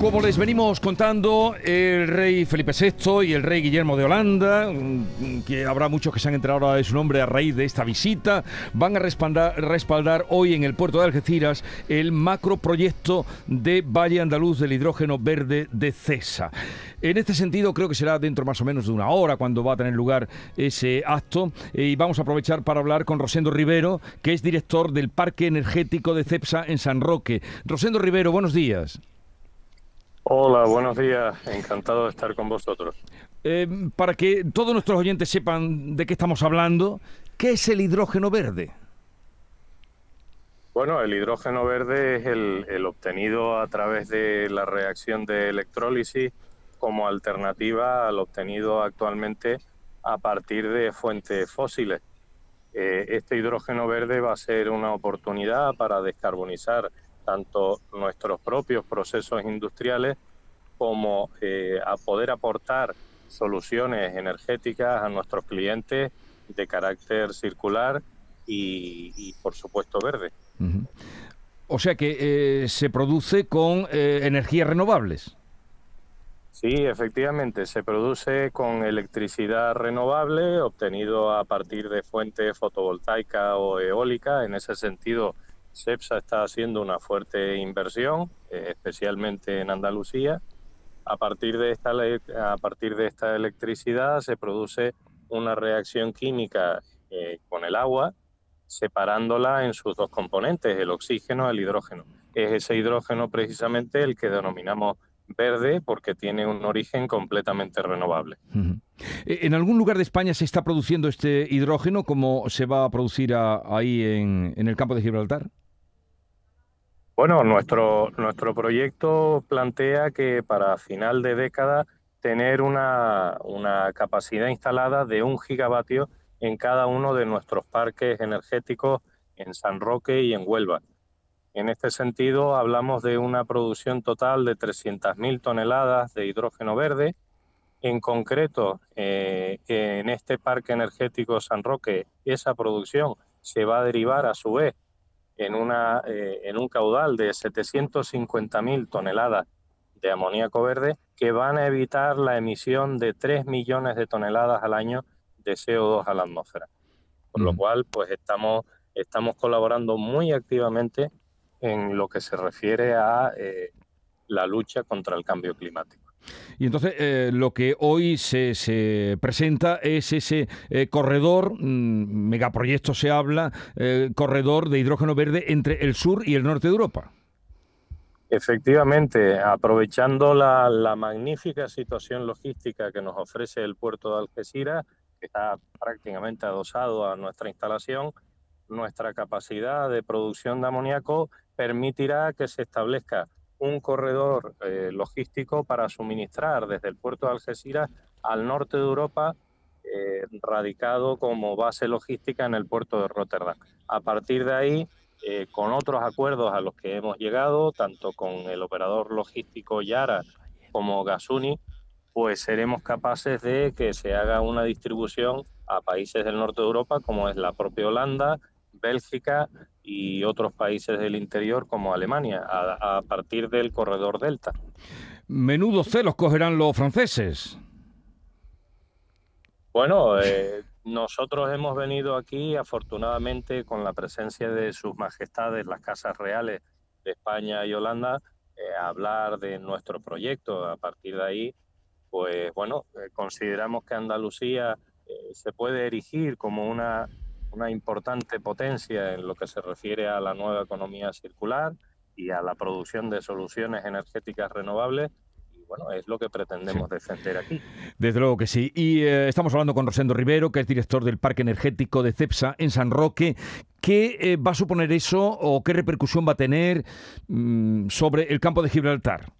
Como les venimos contando, el rey Felipe VI y el rey Guillermo de Holanda, que habrá muchos que se han enterado ahora de su nombre a raíz de esta visita, van a respaldar, hoy en el puerto de Algeciras el macroproyecto de Valle Andaluz del Hidrógeno Verde de CESA. En este sentido, creo que será dentro más o menos de una hora cuando va a tener lugar ese acto y vamos a aprovechar para hablar con Rosendo Rivero, que es director del Parque Energético de CEPSA en San Roque. Rosendo Rivero, buenos días. Hola, buenos días. Encantado de estar con vosotros. Eh, para que todos nuestros oyentes sepan de qué estamos hablando, ¿qué es el hidrógeno verde? Bueno, el hidrógeno verde es el, obtenido a través de la reacción de electrólisis como alternativa al obtenido actualmente a partir de fuentes fósiles. Eh, este hidrógeno verde va a ser una oportunidad para descarbonizar tanto nuestros propios procesos industriales como eh, a poder aportar soluciones energéticas a nuestros clientes de carácter circular y, por supuesto, verde. O sea que eh, se produce con eh, energías renovables. Sí, efectivamente, se produce con electricidad renovable obtenido a partir de fuentes fotovoltaica o eólica. En ese sentido, CEPSA está haciendo una fuerte inversión, eh, especialmente en Andalucía. A partir, de esta, a partir de esta electricidad se produce una reacción química eh, con el agua, separándola en sus dos componentes, el oxígeno y el hidrógeno. Es ese hidrógeno precisamente el que denominamos verde porque tiene un origen completamente renovable. E, ¿En algún lugar de España se está produciendo este hidrógeno como se va a producir ahí en el campo de Gibraltar? Bueno, nuestro, nuestro proyecto plantea que para final de década tener una, capacidad instalada de un gigavatio en cada uno de nuestros parques energéticos en San Roque y en Huelva. En este sentido, hablamos de una producción total de 300.000 toneladas de hidrógeno verde. En concreto, eh, en este parque energético San Roque, esa producción se va a derivar a su vez en, una, eh, en un caudal de 750.000 toneladas de amoníaco verde que van a evitar la emisión de 3 millones de toneladas al año de CO2 a la atmósfera. Por lo cual, pues estamos, estamos colaborando muy activamente en lo que se refiere a eh, la lucha contra el cambio climático. Y entonces eh, lo que hoy se, se presenta es ese eh, corredor, mm, megaproyecto se habla, eh, corredor de hidrógeno verde entre el sur y el norte de Europa. Efectivamente, aprovechando la, la, magnífica situación logística que nos ofrece el puerto de Algeciras, que está prácticamente adosado a nuestra instalación, nuestra capacidad de producción de amoníaco permitirá que se establezca un corredor eh, logístico para suministrar desde el puerto de Algeciras al norte de Europa, eh, radicado como base logística en el puerto de Rotterdam. A partir de ahí, eh, con otros acuerdos a los que hemos llegado, tanto con el operador logístico Yara como Gasuni, pues seremos capaces de que se haga una distribución a países del norte de Europa, como es la propia Holanda, Bélgica y otros países del interior como Alemania, a, partir del corredor Delta. Menudos celos cogerán los franceses. Bueno, eh, nosotros hemos venido aquí, afortunadamente, con la presencia de sus majestades, las casas reales de España y Holanda, eh, a hablar de nuestro proyecto. A partir de ahí, pues bueno, eh, consideramos que Andalucía se puede erigir como una una importante potencia en lo que se refiere a la nueva economía circular y a la producción de soluciones energéticas renovables y bueno, es lo que pretendemos defender aquí. Desde luego que sí. Y eh, estamos hablando con Rosendo Rivero, que es director del Parque Energético de CEPSA en San Roque. ¿Qué eh, va a suponer eso o qué repercusión va a tener mm, sobre el campo de Gibraltar?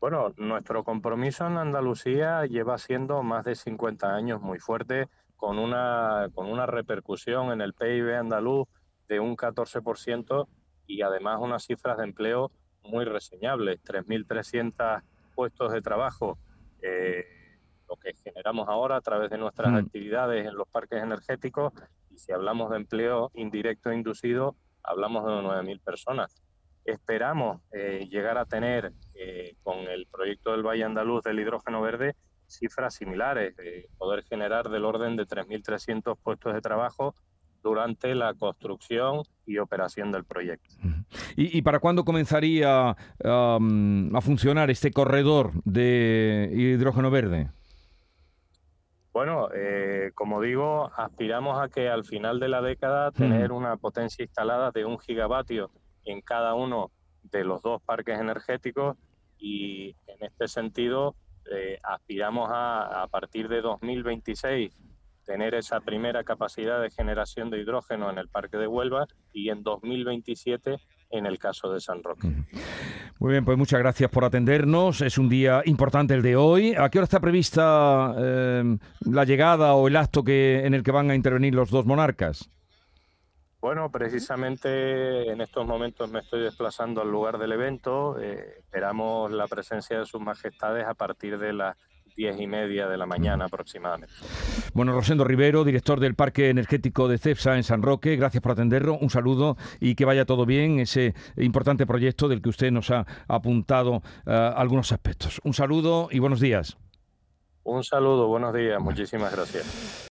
Bueno, nuestro compromiso en Andalucía lleva siendo más de 50 años muy fuerte con una, con una repercusión en el PIB andaluz de un 14% y además unas cifras de empleo muy reseñables, 3.300 puestos de trabajo, eh, lo que generamos ahora a través de nuestras mm. actividades en los parques energéticos, y si hablamos de empleo indirecto e inducido, hablamos de 9.000 personas. Esperamos eh, llegar a tener eh, con el proyecto del Valle Andaluz del hidrógeno verde cifras similares, poder generar del orden de 3.300 puestos de trabajo durante la construcción y operación del proyecto. ¿Y, para cuándo comenzaría a funcionar este corredor de hidrógeno verde? Bueno, eh, como digo, aspiramos a que al final de la década tener una potencia instalada de un gigavatio en cada uno de los dos parques energéticos y en este sentido eh, aspiramos a, a partir de 2026 tener esa primera capacidad de generación de hidrógeno en el Parque de Huelva y en 2027 en el caso de San Roque. Muy bien, pues muchas gracias por atendernos. Es un día importante el de hoy. ¿A qué hora está prevista eh, la llegada o el acto que, en el que van a intervenir los dos monarcas? Bueno, precisamente en estos momentos me estoy desplazando al lugar del evento. Eh, esperamos la presencia de sus majestades a partir de las diez y media de la mañana aproximadamente. Bueno, Rosendo Rivero, director del Parque Energético de CEPSA en San Roque, gracias por atenderlo, un saludo y que vaya todo bien ese importante proyecto del que usted nos ha apuntado eh, algunos aspectos. Un saludo y buenos días. Un saludo, buenos días, muchísimas gracias.